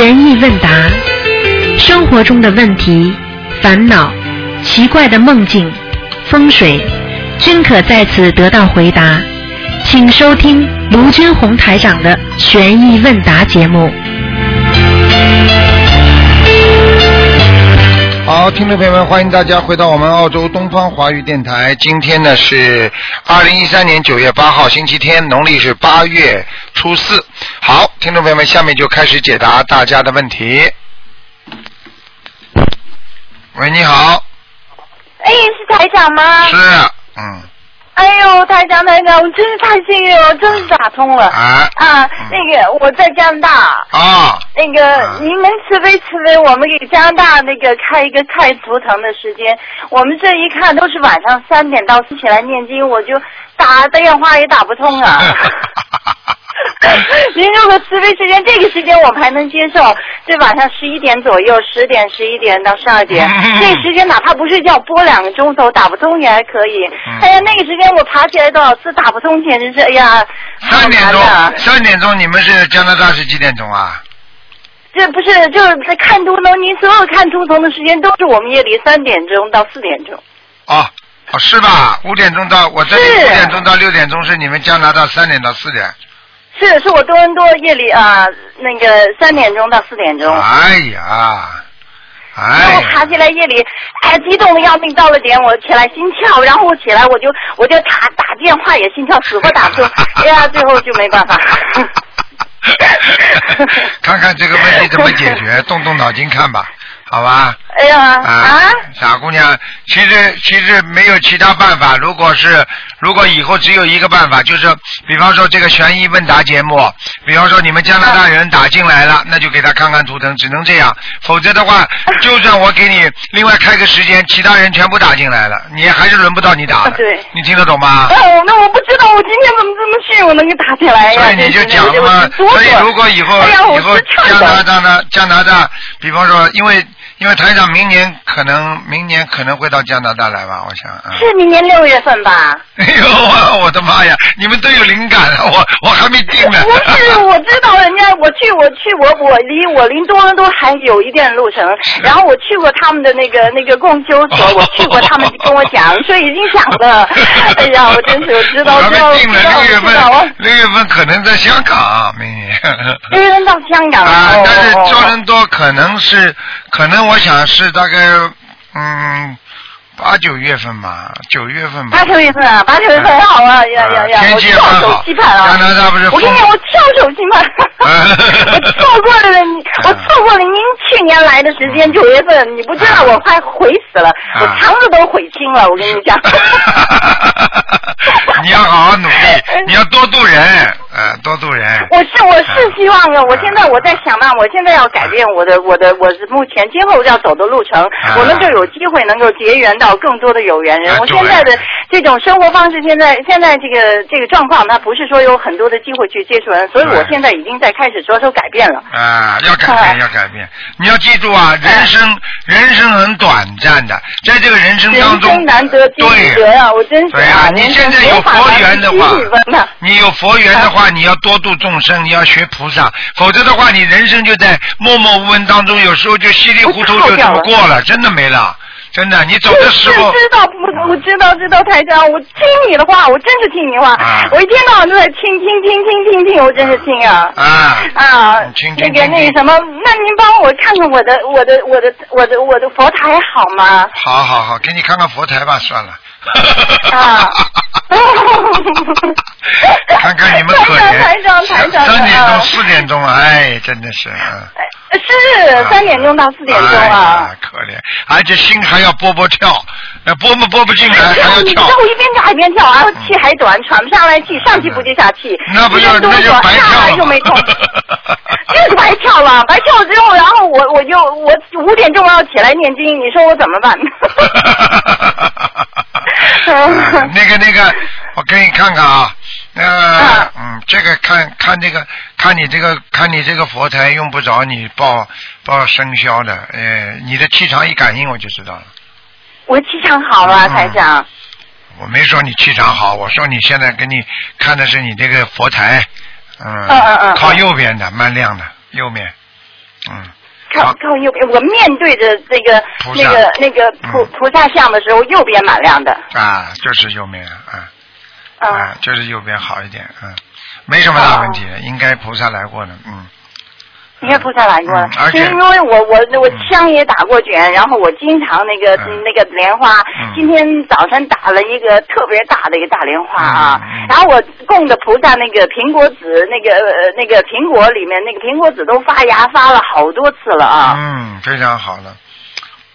悬疑问答，生活中的问题、烦恼、奇怪的梦境、风水，均可在此得到回答。请收听卢军红台长的悬疑问答节目。好，听众朋友们，欢迎大家回到我们澳洲东方华语电台。今天呢是二零一三年九月八号，星期天，农历是八月初四。好，听众朋友们，下面就开始解答大家的问题。喂，你好，哎，是台长吗？是，嗯，哎呦，台长台长，我真是太幸运了，真是打通了。啊啊，那个我在加拿大，啊，那个嗯您能慈悲慈悲，我们给加拿大那个开一个开图腾的时间，我们这一看都是晚上三点到四起来念经，我就打电话也打不通啊。您如果慈悲时间，这个时间我们还能接受，这晚上十一点左右，十点、十一点到十二点，嗯这个时间哪怕不睡觉播两个钟头打不通也还可以。嗯哎呀，那个时间我爬起来多少次打不通，简直是哎呀，好三点钟，！三点钟，你们是加拿大是几点钟啊？这不是就是在看图腾，您所有看图腾的时间都是我们夜里三点钟到四点钟。哦，哦，是吧？五点钟到我这里是五点钟到六点钟是你们加拿大三点到四点。是，是我多伦多夜里啊、那个三点钟到四点钟。哎呀，然哎我爬起来夜里，哎，激动的要命，到了点我起来心跳，然后我起来我就我就打打电话也心跳，死活打不通，哎呀，最后就没办法。看看这个问题怎么解决，动动脑筋看吧，好吧？哎呀啊啊，，傻姑娘，其实其实没有其他办法。如果是如果以后只有一个办法，就是比方说这个悬疑问答节目，比方说你们加拿大人打进来了，那就给他看看图腾，只能这样。否则的话，就算我给你另外开个时间，其他人全部打进来了，你还是轮不到你打对你听得懂吗？哦，那我不知道我今天怎么这么幸运，我能给打起来呀？所以你就讲了嘛，所以如果以后以后加拿。大呢，加拿大，比方说，因为因为台长明年可能明年可能会到加拿大来吧，我想。嗯、是明年六月份吧？哎呦，我我的妈呀！你们都有灵感了，我我还没定呢。不是，我知道人家，我去，我去，我我离我离多伦多还有一段路程。然后我去过他们的那个那个共修所，我去过，他们跟我讲，说已经讲了。哎呀，我真是我知道，知道，知道，六月份六月份可能在香港，明年。六月份到香港啊，哦但是哦多伦多可能是，可能我想是大概嗯八九月份吧，九月份吧。八九月份啊，八九月份好啊，呀呀呀！天我跳气也蛮好手机盘啊！加拿大不是我跟你讲，我跳手机盘，我错过了你，我错过了您去年来的时间，九月份，你不知道我快悔死了，我肠子都悔青了，我跟你讲。你要好好努力，你要多度人，呃，多度人。我是我是希望啊！我现在我在想办法，我现在要改变我的我的我是目前今后要走的路程，啊我们就有机会能够结缘到更多的有缘人啊。我现在的这种生活方式，现在现在这个这个状况，它不是说有很多的机会去接触人，所以我现在已经在开始着手改变了。啊，要改啊变，要改变。你要记住啊，人生人生很短暂的，在这个人生当中，难得今对得啊！我真是对啊，你现在有佛缘的话你有佛缘的话，你要多度众生，你要学菩萨，否则的话，你人生就在默默无闻当中，有时候就稀里糊涂就这么过了，真的没了，真的，你走的时候是，知道不？我知道知道台长，我听你的话，我真是听你话，啊我一天到晚都在听听听听听听，我真是听啊。啊，啊你听，那个听听听那个什么，那您帮我看看我的我的我的我的我的佛台好吗？好好好，给你看看佛台吧，算了。啊。看看你们可怜，台长台长三点钟、啊四点钟，哎，真的是，嗯。是三点钟到四点钟哎啊呀。可怜，而且心还要波波跳，呃，波不播不进来还要跳你知道。我一边跳一边跳，然后气还短，喘不上来气，上气不接下气。那不就那就作下白跳又没空，就是白跳了，白跳了之后，然后我我就我五点钟要起来念经，你说我怎么办？嗯 那个那个，我给你看看啊，呃啊，嗯，这个看看这个，看你这个看你这个佛台用不着你报报生肖的，呃，你的气场一感应我就知道了。我气场好了，嗯。台长。我没说你气场好，我说你现在给你看的是你这个佛台，嗯，嗯嗯嗯靠右边的，蛮亮的，右面，嗯，靠靠。右边，我面对着这个菩萨。那个那个菩嗯。菩萨像的时候，右边蛮亮的。啊，就是右面啊，啊啊，就是右边好一点，嗯，没什么大问题应该菩萨来过的，嗯，应该菩萨来过了因为我我我嗯枪也打过卷，然后我经常那个、嗯那个莲花，嗯今天早晨打了一个特别大的一个大莲花啊，然后我供的菩萨那个苹果籽，那个呃那个苹果里面那个苹果籽都发芽发了好多次了啊。嗯，非常好了。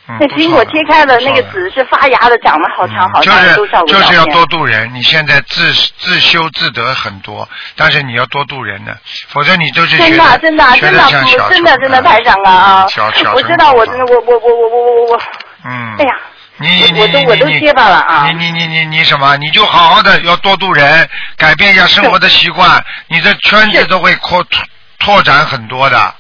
嗯那苹果切开了，那个籽是发芽的，长得好长好嗯就长，都是就是要多度人。你现在自自修自得很多，但是你要多度人呢，否则你都是真的真的真的真的虫真的太长啊啊小小！我知道我真的我我我我我我我，嗯，哎呀，你你我都你你我都结巴了啊你你你你你什么？你就好好的要多度人，改变一下生活的习惯，你的圈子都会扩拓拓展很多的。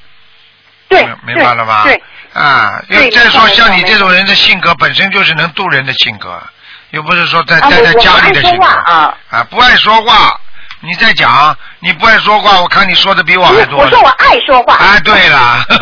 对明明白了吧？对。啊，又再说像你这种人的性格本身就是能渡人的性格，又不是说在啊待在家里的性格啊不爱说话。你在讲，你不爱说话，我看你说的比我还多。我说我爱说话。哎，对了，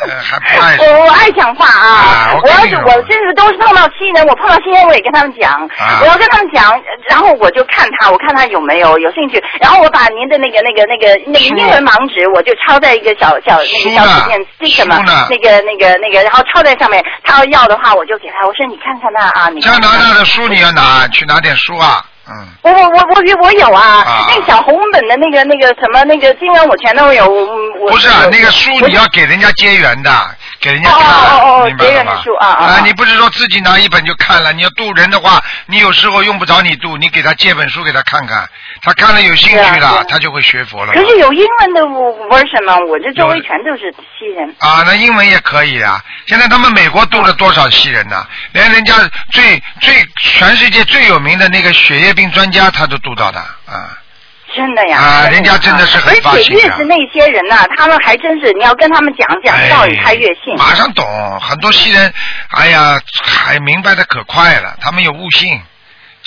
呃还不爱我我爱讲话啊！啊我我要是我真是都是碰到新人，我碰到新人我也跟他们讲，啊。我要跟他们讲，然后我就看他，我看他有没有有兴趣，然后我把您的那个那个那个那个英文盲纸，我就抄在一个小小那个小纸片 stick 嘛书呢，那个那个那个，然后抄在上面，他要要的话我就给他，我说你看看那啊，你加拿大的书你要拿，去拿点书啊，嗯。我我我我我有啊，啊那个小红本的那个那个什么那个金额我全都有。我不是啊那个书你要给人家结缘的，给人家哦看，哦哦哦明白了吗？书啊啊啊你不是说自己拿一本就看了？你要渡人的话，你有时候用不着你渡，你给他借本书给他看看，他看了有兴趣了他就会学佛了。可是有英文的 version 吗？我这周围全都是西人。啊，那英文也可以啊。现在他们美国渡了多少西人呢？连人家最最全世界最有名的那个血液病专家，他都渡到的啊。真的呀！啊人家真的是很发而且心越是那些人呐、他们还真是，你要跟他们讲讲道理，他越信。哎马上懂，很多西人，哎呀，还明白的可快了，他们有悟性，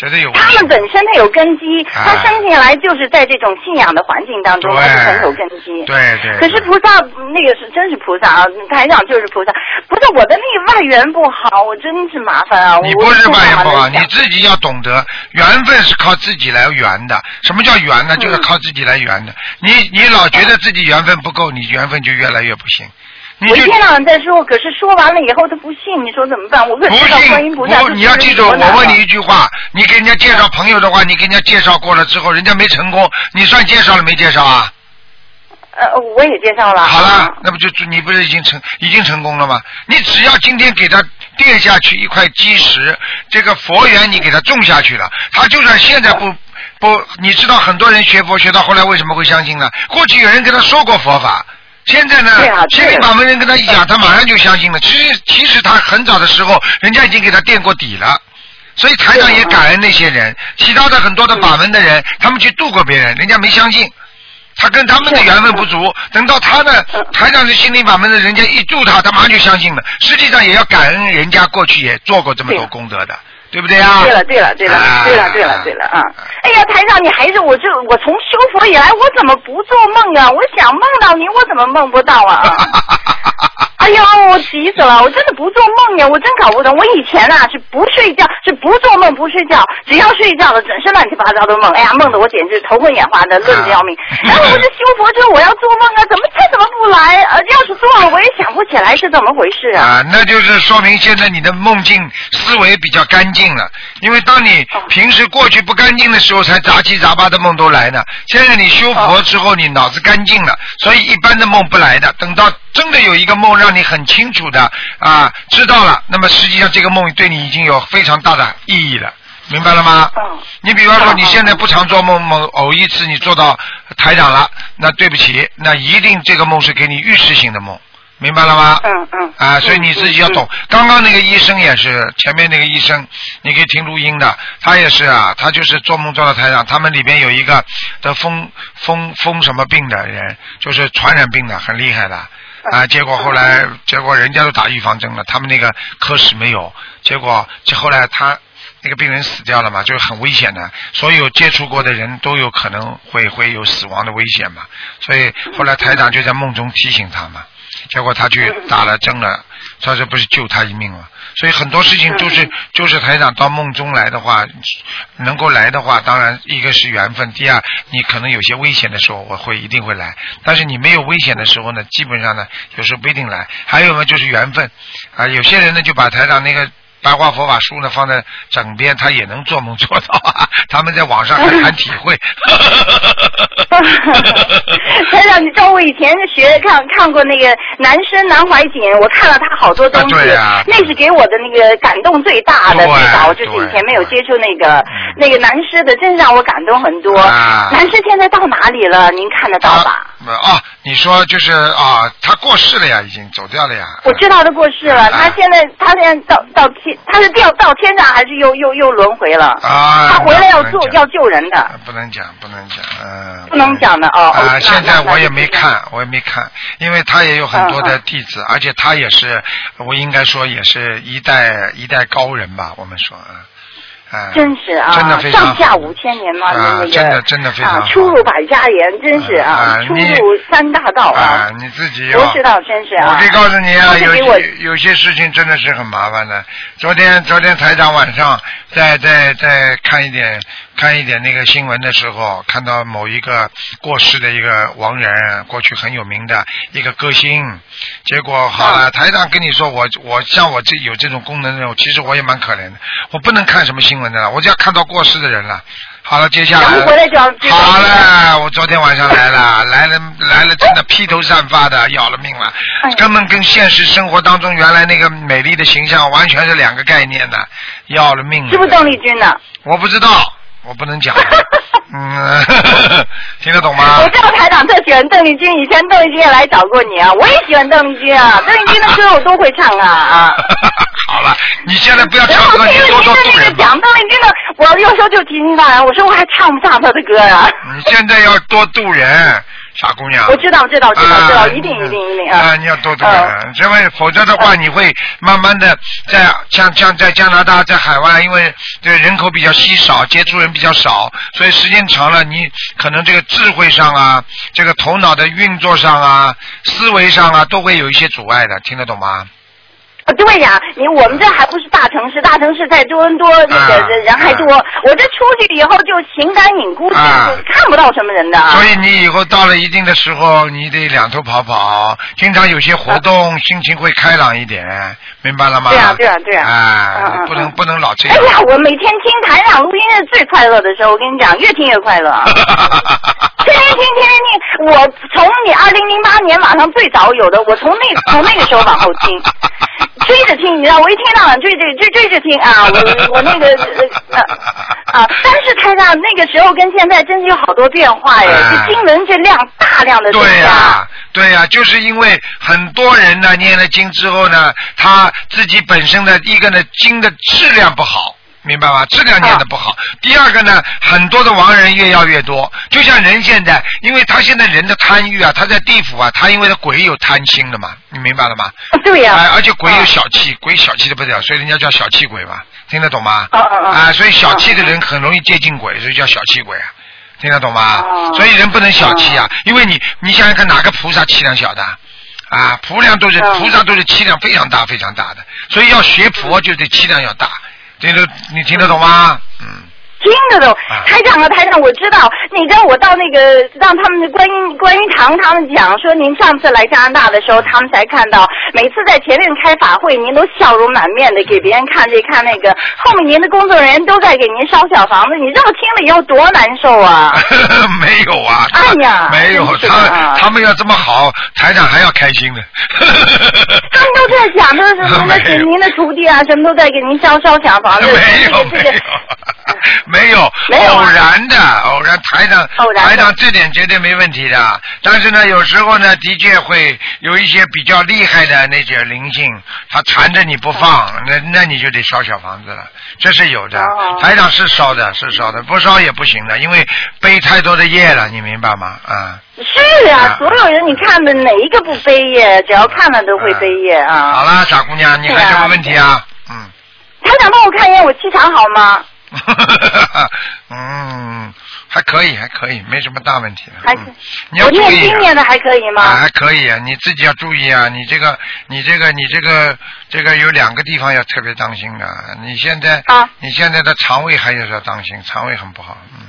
绝对有悟性。他们本身他有根基，哎他生下来就是在这种信仰的环境当中，对他是很有根基。对对。可是菩萨那个是真是菩萨啊，台长就是菩萨。不是我的那个外缘不好，我真是麻烦啊！你不是外缘不好，你自己要懂得，缘分是靠自己来圆的。什么叫缘呢？嗯就是靠自己来圆的。你你老觉得自己缘分不够，你缘分就越来越不行。你就我一天到晚在说，可是说完了以后他不信，你说怎么办？我问不信菩萨不，你要记住，我问你一句话，你给人家介绍朋友的话，你给人家介绍过了之后，人家没成功，你算介绍了没介绍啊？呃，我也介绍了。好了，那不就你不是已经成已经成功了吗？你只要今天给他垫下去一块基石，这个佛缘你给他种下去了，他就算现在不不，你知道很多人学佛学到后来为什么会相信呢？过去有人跟他说过佛法。现在呢心灵法门人跟他一讲，他马上就相信了。其实，其实他很早的时候，人家已经给他垫过底了。所以台长也感恩那些人，其他的很多的法门的人，他们去度过别人，人家没相信。他跟他们的缘分不足，等到他的台长是心灵法门的，人家一度他，他马上就相信了。实际上也要感恩人家过去也做过这么多功德的，对不对啊？对了，对了，对了，啊对了，对了，对了啊！哎呀，台长，你还是我这我从修佛以来，我怎么不做梦啊？我想梦到你，我怎么梦不到啊？哎呦，我急死了！我真的不做梦呀，我真搞不懂。我以前啊是不睡觉，是不做梦不睡觉，只要睡觉了，整是乱七八糟的梦。哎呀，梦的我简直头昏眼花的，累得要命。然后我这修佛之后，我要做梦啊，怎么他怎么不来？呃，要是做了，我也想不起来是怎么回事啊。啊，那就是说明现在你的梦境思维比较干净了。因为当你哦平时过去不干净的时候，才杂七杂八的梦都来呢。现在你修佛之后，你脑子干净了，所以一般的梦不来的。等到真的有一个梦让你很清楚的啊知道了，那么实际上这个梦对你已经有非常大的意义了。明白了吗？嗯你比方说嗯你现在不常做梦，梦偶一次你做到台长了，那对不起，那一定这个梦是给你预示性的梦，明白了吗？嗯嗯。啊，所以你自己要懂。刚刚那个医生也是，前面那个医生，你可以听录音的，他也是啊，他就是做梦做到台长，他们里边有一个得风风风什么病的人，就是传染病的，很厉害的。啊，结果后来，结果人家都打预防针了，他们那个科室没有，结果这后来他那个病人死掉了嘛，就很危险的，所有接触过的人都有可能会会有死亡的危险嘛，所以后来台长就在梦中提醒他嘛，结果他去打了针了，他这不是救他一命吗，所以很多事情就是就是台长到梦中来的话，能够来的话，当然一个是缘分，第二你可能有些危险的时候我会一定会来，但是你没有危险的时候呢，基本上呢有时候不一定来，还有呢就是缘分。啊，有些人呢就把台长那个。白话佛法书呢放在枕边，他也能做梦做到啊！他们在网上还谈体会。台长，你知道我以前学看看过那个《南生南怀瑾》，我看了他好多东西，那是给我的那个感动最大的。最早就是以前没有接触那个那个南师的，真是让我感动很多。南师现在到哪里了？您看得到吧？啊，你说就是啊，他过世了呀，已经走掉了呀。我知道他过世了，他现在他现在到到天，他是掉到天上还是又又又轮回了？啊，他回来要救要救人的。不能讲，不能讲，嗯。不能讲的哦。啊，现在我也没看，我也没看，因为他也有很多的弟子，而且他也是，我应该说也是一代一代高人吧，我们说啊。真是啊，真的上下五千年嘛，那个真的真的非常出入百家言，真是啊，出入三大道啊，你自己不知道，真是啊。我可以告诉你啊，有些有些事情真的是很麻烦的。昨天昨天台长晚上在在在看一点。看一点那个新闻的时候，看到某一个过世的一个亡人，过去很有名的一个歌星，结果好了，台长跟你说，我我像我这有这种功能的人，其实我也蛮可怜的，我不能看什么新闻的了，我只要看到过世的人了。好了，接下来好了，我昨天晚上来了，来了来了，真的披头散发的，要了命了，根本跟现实生活当中原来那个美丽的形象完全是两个概念的，要了命了。是不是邓丽君呢？我不知道。我不能讲，嗯，听得懂吗？我知道台长特喜欢邓丽君，以前邓丽君也来找过你啊，我也喜欢邓丽君啊，邓丽君的歌我都会唱啊啊。好了，你现在不要唱歌，你多多度人。讲邓丽君的，我有时候就提醒他，我说我还唱不上他的歌啊。你现在要多度人。傻姑娘，我知道，知道，知道，知道，一定，一定，一定啊！你要多多看，因为否则的话，你会慢慢的在像像在加拿大，在海外，因为这个人口比较稀少，接触人比较少，所以时间长了，你可能这个智慧上啊，这个头脑的运作上啊，思维上啊，都会有一些阻碍的，听得懂吗？啊，对呀，你我们这还不是大城市，大城市在多伦多那个人人还多。我这出去以后就形单影孤，就看不到什么人的。所以你以后到了一定的时候，你得两头跑跑，经常有些活动，心情会开朗一点，明白了吗？对啊，对啊，对啊。啊，不能不能老这样。哎呀，我每天听台长录音是最快乐的时候，我跟你讲，越听越快乐。天天听，天天听，我从你二零零八年马上最早有的，我从那从那个时候往后听。追着听，你知道，我一天到晚追追追追着听啊！我我那个啊，但是台上那个时候跟现在真是有好多变化耶！这经文这量大量的增加。对呀，对呀，就是因为很多人呢念了经之后呢，他自己本身的一个呢经的质量不好。明白吗？质量念的不好。第二个呢，很多的亡人越要越多。就像人现在，因为他现在人的贪欲啊，他在地府啊，他因为他鬼有贪心的嘛，你明白了吗？对呀。而且鬼有小气，鬼小气的不得了，所以人家叫小气鬼嘛，听得懂吗？啊啊啊！所以小气的人很容易接近鬼，所以叫小气鬼啊，听得懂吗？所以人不能小气啊，因为你你想想看，哪个菩萨气量小的？啊，菩量都是菩萨都是气量非常大非常大的，所以要学佛就得气量要大。听得你听得懂吗？嗯。听得懂，台长啊，台长，我知道。你知道我到那个让他们的观音观音堂，他们讲说您上次来加拿大的时候，他们才看到，每次在前面开法会，您都笑容满面的给别人看这看那个，后面您的工作人员都在给您烧小房子，你这么听了以后多难受啊！没有啊，哎呀，没有，他他们要这么好，台长还要开心呢。他们都在讲，都是什么给您的徒弟啊，什么都在给您烧烧小房子，没有没有。没有，偶然的，偶然台长，台长这点绝对没问题的。但是呢，有时候呢，的确会有一些比较厉害的那些灵性，他缠着你不放，那那你就得烧小房子了，这是有的。台长是烧的，是烧的，不烧也不行的，因为背太多的业了，你明白吗？啊。是啊，所有人你看的哪一个不背业？只要看了都会背业啊。好了，傻姑娘，你还有什么问题啊？嗯。台长帮我看一眼我气场好吗？嗯，还可以，还可以，没什么大问题。还嗯你要注意啊经念的还可以啊，吗？还可以啊，你自己要注意啊，你这个，你这个，你这个，这个有两个地方要特别当心的。你现在，啊你现在的肠胃还是要当心，肠胃很不好，嗯，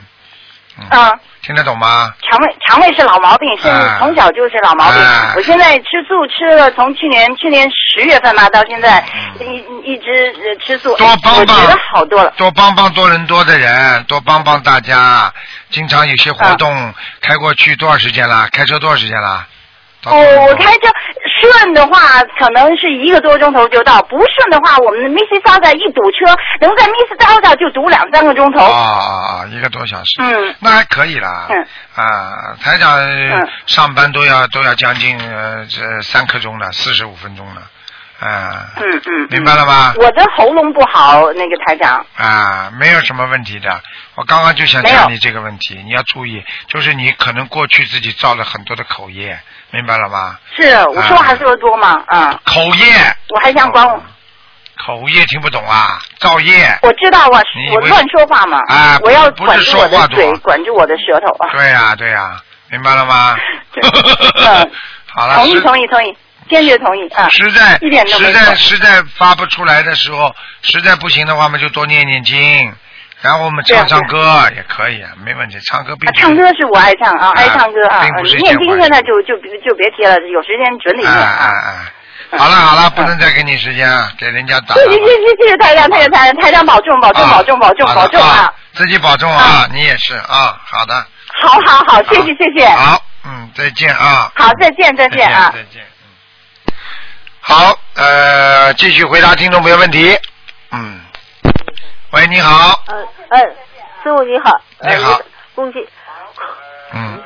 嗯，啊，听得懂吗？肠胃肠胃是老毛病，是啊从小就是老毛病。啊我现在吃素吃了，从去年去年十月份吧到现在一一直呃吃素，多帮帮我觉得好多了。多帮帮多伦多的人，多帮帮大家。经常有些活动、开过去多少时间了？开车多少时间了？哦，我开车顺的话，可能是一个多钟头就到；不顺的话，我们的 Miss 萨萨一堵车，能在 Miss 萨萨就堵两三个钟头。啊啊啊！一个多小时，嗯那还可以啦。嗯啊，台长、上班都要都要将近呃这三刻钟了，四十五分钟了，啊，嗯嗯，嗯明白了吧？我的喉咙不好，那个台长。啊，没有什么问题的。我刚刚就想讲你这个问题，你要注意，就是你可能过去自己造了很多的口业，明白了吗？是，我说话说的多吗？嗯，口业，我还想管我，口业听不懂啊，造业。我知道啊你，为我乱说话嘛。啊我要管住我的嘴，管住我的舌头啊。对呀、对呀、明白了吗？嗯 好了，同意同意同意，坚决同意啊。实在一点都没实在实在发不出来的时候，实在不行的话，嘛就多念念经，然后我们唱唱歌也可以啊，没问题。唱歌并啊，唱歌是我爱唱啊，啊爱唱歌啊。并不是嗯念经现在就就就别提了，有时间准得哎念啊。哎哎，好了好了，不能再给你时间啊，给人家打谢了。谢谢谢谢谢台长，台长台长台长保重保重啊保重保重保重啊！自己保重啊，你也是啊，好的。好好好，谢谢谢谢。好，嗯，再见啊。好，再见再见啊。再见。嗯好，呃，继续回答听众朋友问题。嗯，喂，你好，呃呃，师傅你好，呃你好，恭喜，嗯，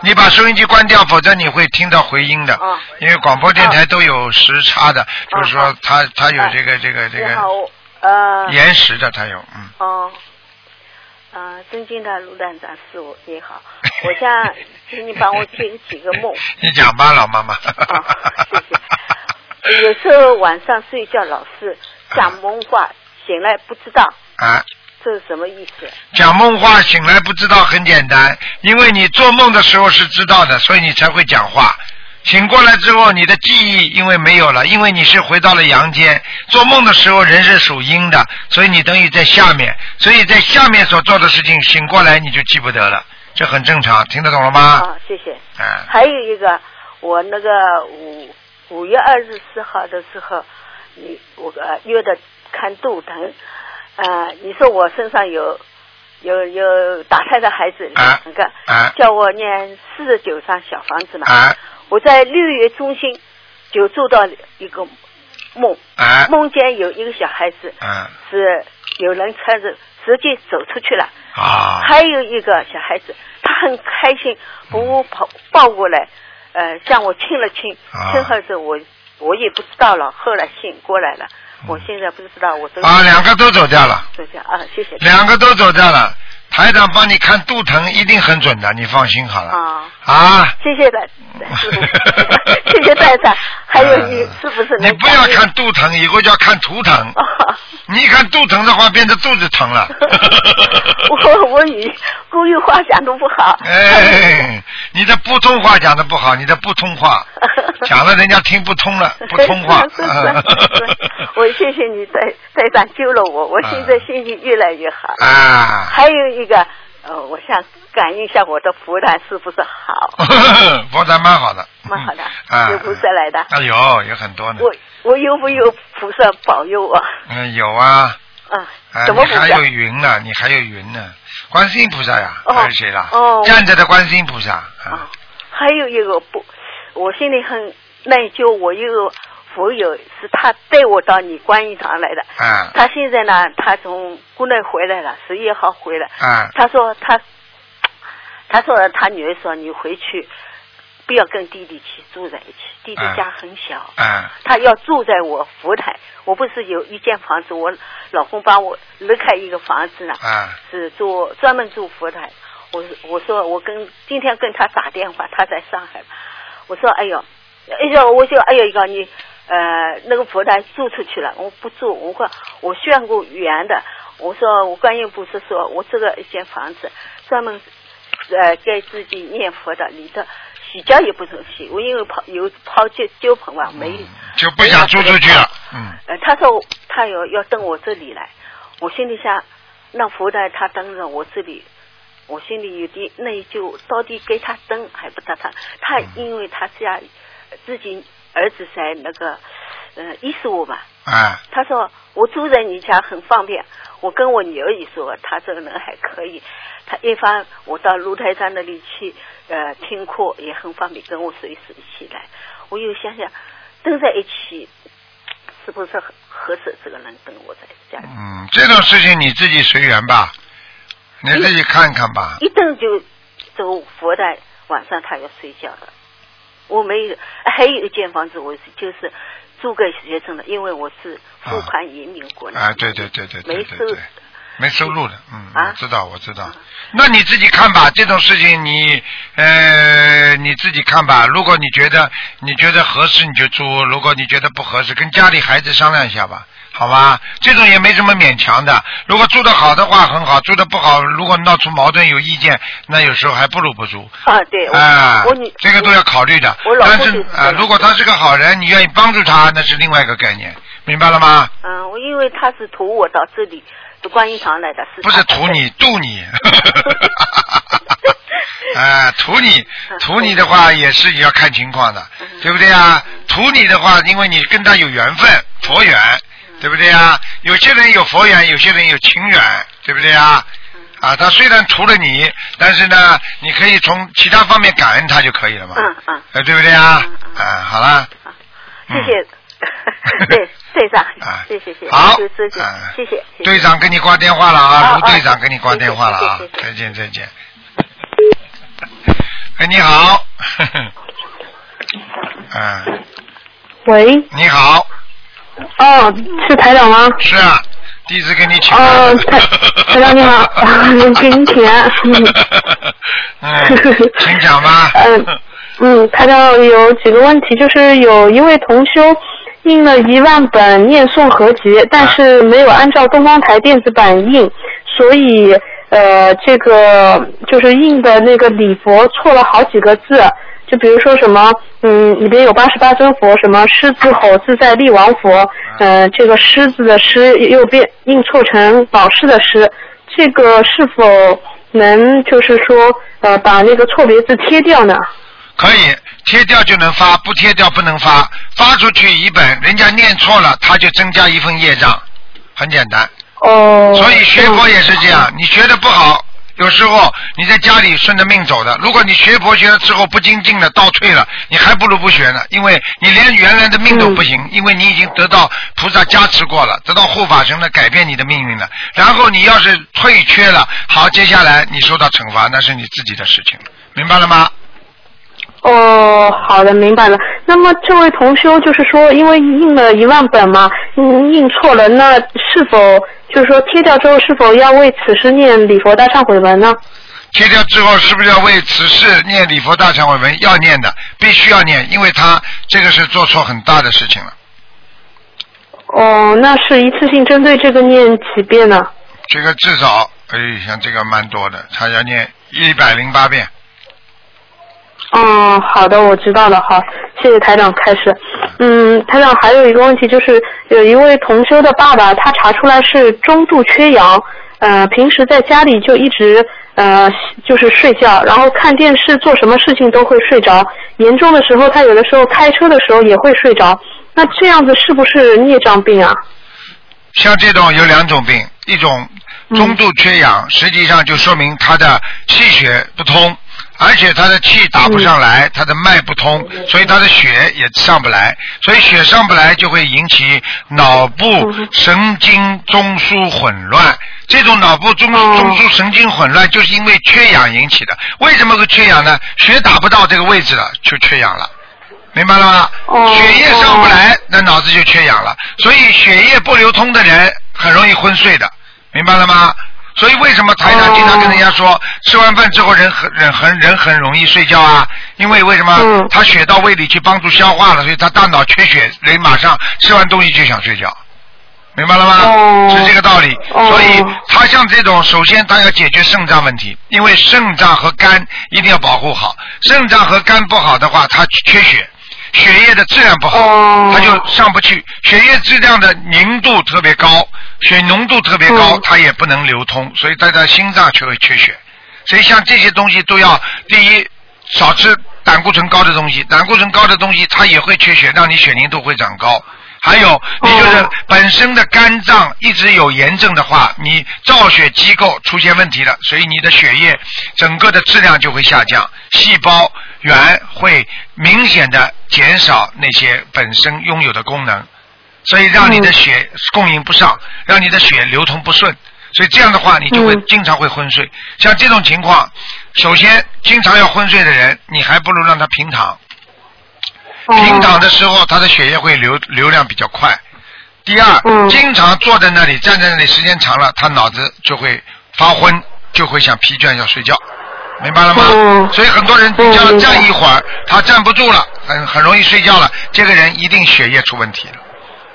你把收音机关掉，否则你会听到回音的。哦。因为广播电台都有时差的，就是说哦它它有这个这个这个，呃，延时的，它有，嗯。哦，呃，尊敬的卢站长师傅你好，我想请你帮我解几个梦。你讲吧，老妈妈。啊，谢谢。有时候晚上睡觉老是讲梦话，醒来不知道啊，这是什么意思？讲梦话醒来不知道很简单，因为你做梦的时候是知道的，所以你才会讲话。醒过来之后，你的记忆因为没有了，因为你是回到了阳间。做梦的时候人是属阴的，所以你等于在下面，所以在下面所做的事情，醒过来你就记不得了，这很正常，听得懂了吗？啊，谢谢。啊，还有一个，我那个五五月二十四号的时候，你我呃约的看肚疼，呃，你说我身上有有有打胎的孩子啊两个，啊叫我念四十九张小房子嘛。啊我在六月中心就做到一个梦，啊梦见有一个小孩子啊是有人穿着直接走出去了。啊！还有一个小孩子，他很开心，把我抱抱过来，呃，向我亲了亲，啊亲后子我我也不知道了，后来醒过来了，我现在不知道我都啊，两个都走掉了，走掉啊，谢谢两个都走掉了。台长帮你看肚疼一定很准的，你放心好了。啊，啊。谢谢的，谢谢台长，还有你是不是你不要看肚疼，以后就要看图腾。啊，你一看肚疼的话，变成肚子疼了。我我语故意话讲的不好，哎，你的普通话讲的不好，你的不通话讲了人家听不通了，不通话。我谢谢你台台长救了我，我现在心情越来越好。啊，还有一个，呃，我想感应一下我的佛台是不是好，佛台蛮好的。蛮好的，啊，有菩萨来的。啊，有有很多呢。我我有没有菩萨保佑我？嗯，有啊。嗯，啊，怎么你还有？云呢？你还有云呢？观世音菩萨呀，哦还是谁啦？哦站着的观世音菩萨。啊啊，还有一个不，我心里很内疚。我有个佛友是他带我到你观音堂来的，嗯他现在呢，他从国内回来了，十一号回来。嗯他说他，他说他女儿说你回去不要跟弟弟去住在一起，弟弟嗯家很小。嗯他要住在我佛台，我不是有一间房子，我老公帮我留开一个房子呢，嗯是做专门住佛台。我我说我跟今天跟他打电话，他在上海，我说哎呦，哎呦，我说哎呦一个你呃那个佛台租出去了，我不租，我说我选过圆的，我说我观音菩萨说我这个一间房子专门呃给自己念佛的，里头洗脚也不准洗，我因为泡有泡酒酒盆嘛，没就不想租出去了，嗯，呃，他说他要要登我这里来，我心里想，那佛台他登着我这里，我心里有点内疚，到底给他登还不得他？他因为他家自己儿子在那个呃意思我吧，啊，他说我住在你家很方便，我跟我女儿一说，他这个人还可以，他一方我到露台山那里去呃听课也很方便，跟我随时一起来，我又想想蹲在一起是不是很合适？这个人跟我在家里。嗯，这种事情你自己随缘吧，你自己看看吧。一蹲就走佛在，晚上他要睡觉的。我没有，还有一间房子，我是就是租给学生的，因为我是付款移民过来，啊，对对对对对没收对对，没收入的，嗯，啊我知道我知道。那你自己看吧，这种事情你呃你自己看吧。如果你觉得你觉得合适，你就租；如果你觉得不合适，跟家里孩子商量一下吧。好吧，这种也没什么勉强的。如果住的好的话很好，住的不好，如果闹出矛盾有意见，那有时候还不如不住。啊，对，我、啊我女，这个都要考虑的。我老但是啊、样如果他是个好人，你愿意帮助他，那是另外一个概念，明白了吗？嗯，我因为他是图我到这里，到观音堂来的，是不是图你，渡你。啊，图你，图你的话也是要看情况的，对不对啊？图你的话，因为你跟他有缘分，佛缘，对不对啊？有些人有佛缘，有些人有情缘，对不对啊？啊，他虽然图了你，但是呢，你可以从其他方面感恩他就可以了嘛，嗯嗯，呃，对不对啊？嗯？嗯。啊，好了，谢谢，对队长。啊，谢谢谢谢，啊，谢谢，谢谢。队长给你挂电话了啊，好卢队长给你挂电话了啊。谢谢谢，谢再见再见。哎，你好，嗯，喂，你好，哦，是台长吗？是啊，第一次给你请安。哦，台台长你好，给您请安。嗯，请讲吧。嗯 嗯，台长有几个问题，就是有一位同修印了一万本念诵合集，但是没有按照东方台电子版印，所以呃，这个就是印的那个礼佛错了好几个字。就比如说什么，嗯，里边有八十八尊佛，什么狮子吼自在力王佛，呃，这个狮子的狮又变印错成宝狮的狮，这个是否能就是说呃把那个错别字贴掉呢？可以贴掉就能发，不贴掉不能发。发出去一本，人家念错了，他就增加一份业障，很简单。哦。所以学佛也是这样，你学的不好，有时候你在家里顺着命走的。如果你学佛学了之后不精进了，倒退了，你还不如不学呢，因为你连原来的命都不行，因为你已经得到菩萨加持过了，得到护法神的改变你的命运了。然后你要是退却了，好，接下来你受到惩罚，那是你自己的事情了，明白了吗？哦，好的，明白了。那么这位同修就是说，因为印了一万本嘛，嗯，印错了，那是否就是说贴掉之后，是否要为此事念礼佛大忏悔文呢？贴掉之后，是不是要为此事念礼佛大忏悔文？要念的，必须要念，因为他这个是做错很大的事情了。哦，那是一次性针对这个念几遍呢？这个至少，哎，像这个蛮多的，他要念一百零八遍。嗯，好的，我知道了。好，谢谢台长开始。嗯，台长还有一个问题就是，有一位同修的爸爸，他查出来是中度缺氧，呃，平时在家里就一直呃就是睡觉，然后看电视做什么事情都会睡着，严重的时候他有的时候开车的时候也会睡着。那这样子是不是孽障病啊？像这种有两种病，一种中度缺氧，实际上就说明他的气血不通，而且他的气打不上来，他的脉不通，所以他的血也上不来，所以血上不来就会引起脑部神经中枢混乱。这种脑部中中枢神经混乱，就是因为缺氧引起的。为什么会缺氧呢？血打不到这个位置了，就缺氧了。明白了吗？血液上不来，那脑子就缺氧了。所以血液不流通的人很容易昏睡的，明白了吗？所以为什么台长经常跟人家说，吃完饭之后人很人很人很容易睡觉啊？因为为什么？嗯他血到胃里去帮助消化了，所以他大脑缺血，人马上吃完东西就想睡觉。明白了吗？哦是这个道理。哦所以他像这种，首先他要解决肾脏问题，因为肾脏和肝一定要保护好。肾脏和肝不好的话，他缺血，血液的质量不好，它就上不去。血液质量的凝度特别高，血浓度特别高，嗯它也不能流通，所以大家心脏就会缺血。所以像这些东西都要第一少吃胆固醇高的东西，胆固醇高的东西它也会缺血，让你血凝度会长高。还有，你就是哦本身的肝脏一直有炎症的话，你造血机构出现问题了，所以你的血液整个的质量就会下降，细胞源会明显的减少那些本身拥有的功能，所以让你的血供应不上，让你的血流通不顺。所以这样的话，你就会嗯经常会昏睡。像这种情况，首先经常要昏睡的人，你还不如让他平躺。哦平躺的时候，他的血液会流流量比较快。第二，嗯经常坐在那里、站在那里时间长了，他脑子就会发昏，就会想疲倦要睡觉，明白了吗？嗯所以很多人嗯叫他站一会儿，他站不住了，很很容易睡觉了，这个人一定血液出问题了，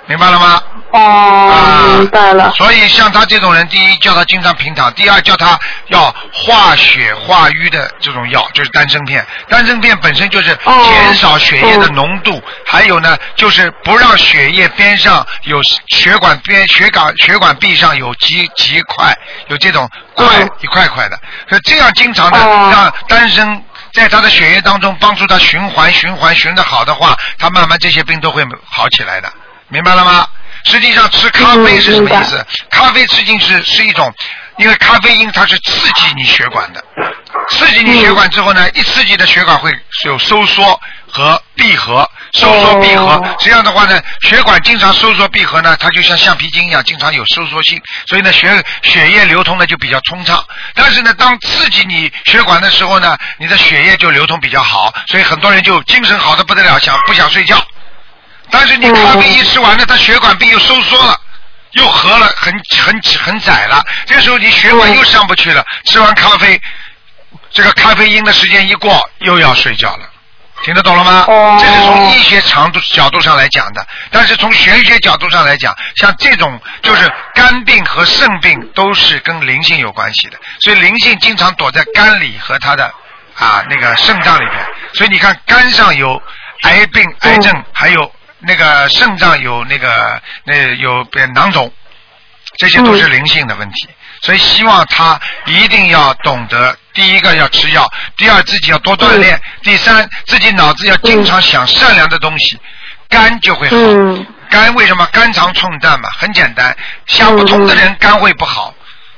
明白了吗？哦，啊明白了。所以像他这种人，第一叫他经常平躺，第二叫他要化血化瘀的这种药，就是丹参片。丹参片本身就是哦减少血液的浓度，还有呢，就是不让血液边上有血管边血管血管壁上有结结块，有这种块、嗯一块块的，所以这样经常的哦让丹参。在他的血液当中帮助他循环循环循的好的话，他慢慢这些病都会好起来的，明白了吗？实际上吃咖啡嗯是什么意思？咖啡吃进去是一种，因为咖啡因它是刺激你血管的，刺激你血管之后呢，一刺激的血管会有收缩和闭合，收缩闭合哦。这样的话呢，血管经常收缩闭合呢，它就像橡皮筋一样，经常有收缩性，所以呢，血血液流通的就比较通畅。但是呢，当刺激你血管的时候呢，你的血液就流通比较好，所以很多人就精神好的不得了，想不想睡觉。但是你咖啡一吃完了，它血管壁又收缩了，又合了，很很很窄了。这个时候你血管又上不去了。吃完咖啡，这个咖啡因的时间一过，又要睡觉了。听得懂了吗？哦这是从医学长度角度上来讲的，但是从玄学角度上来讲，像这种就是肝病和肾病都是跟灵性有关系的，所以灵性经常躲在肝里和他的啊那个肾脏里边，所以你看肝上有癌病、癌症，还有那个肾脏有那个那有囊肿，这些都是灵性的问题。所以希望他一定要懂得，第一个要吃药，第二自己要多锻炼，第三自己脑子要经常想善良的东西，肝就会好。嗯肝为什么肝肠寸断嘛？很简单，想不通的人肝会不好，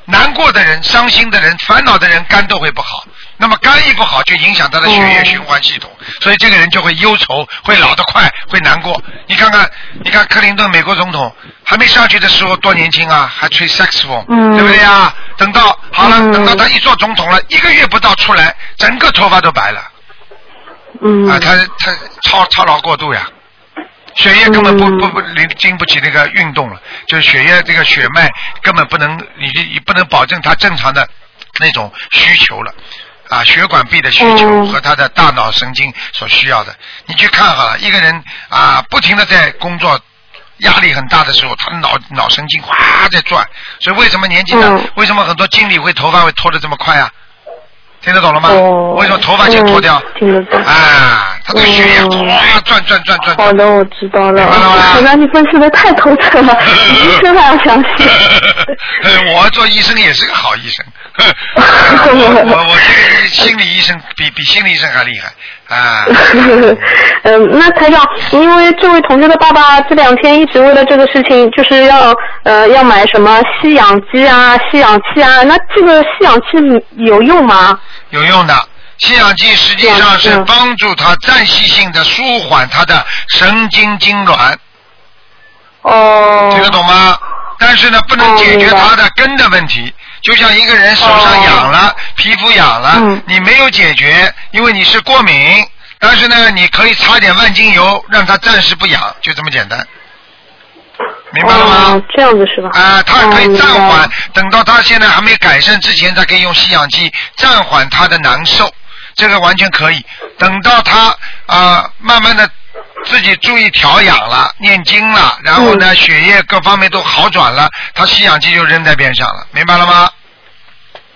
难过的人、伤心的人、烦恼的人肝都会不好。那么肝一不好，就影响他的血液哦循环系统，所以这个人就会忧愁，会老得快，会难过。你看看，你看克林顿美国总统还没上去的时候多年轻啊，还吹萨克斯风，嗯对不对呀？等到好了，嗯等到他一做总统了，一个月不到出来，整个头发都白了。嗯啊，他他操操劳过度呀，血液根本不嗯不不经经不起那个运动了，就是血液这个血脉根本不能，你你不能保证他正常的那种需求了。啊，血管壁的需求嗯和他的大脑神经所需要的，你去看好了，一个人啊，不停的在工作，压力很大的时候，他的脑脑神经哗在转，所以为什么年纪大，嗯为什么很多经理会头发会脱的这么快啊？听得懂了吗？哦为什么头发先脱掉？嗯听得懂啊，他的血液嗯哗转转转转。好的，我知道了。明白了吗我让你分析的太透彻了，比医生还要详细。呃 我做医生也是个好医生，我我我这个心理医生比比心理医生还厉害啊！嗯，那台长，因为这位同学的爸爸这两天一直为了这个事情，就是要呃要买什么吸氧机啊、吸氧器啊，那这个吸氧器有用吗？有用的。吸氧机实际上是嗯帮助他暂时性的舒缓他的神经痉挛，哦。听得懂吗？但是呢，不能解决他的根的问题。就像一个人手上痒了，皮肤痒了，嗯你没有解决，因为你是过敏。但是呢，你可以擦点万金油，让他暂时不痒，就这么简单。明白了吗？哦，这样子是吧？啊、他可以哦暂缓等到他现在还没改善之前，他可以用吸氧机暂缓他的难受，这个完全可以。等到他啊、慢慢的自己注意调养了，念经了，然后嗯呢，血液各方面都好转了，他吸氧机就扔在边上了，明白了吗？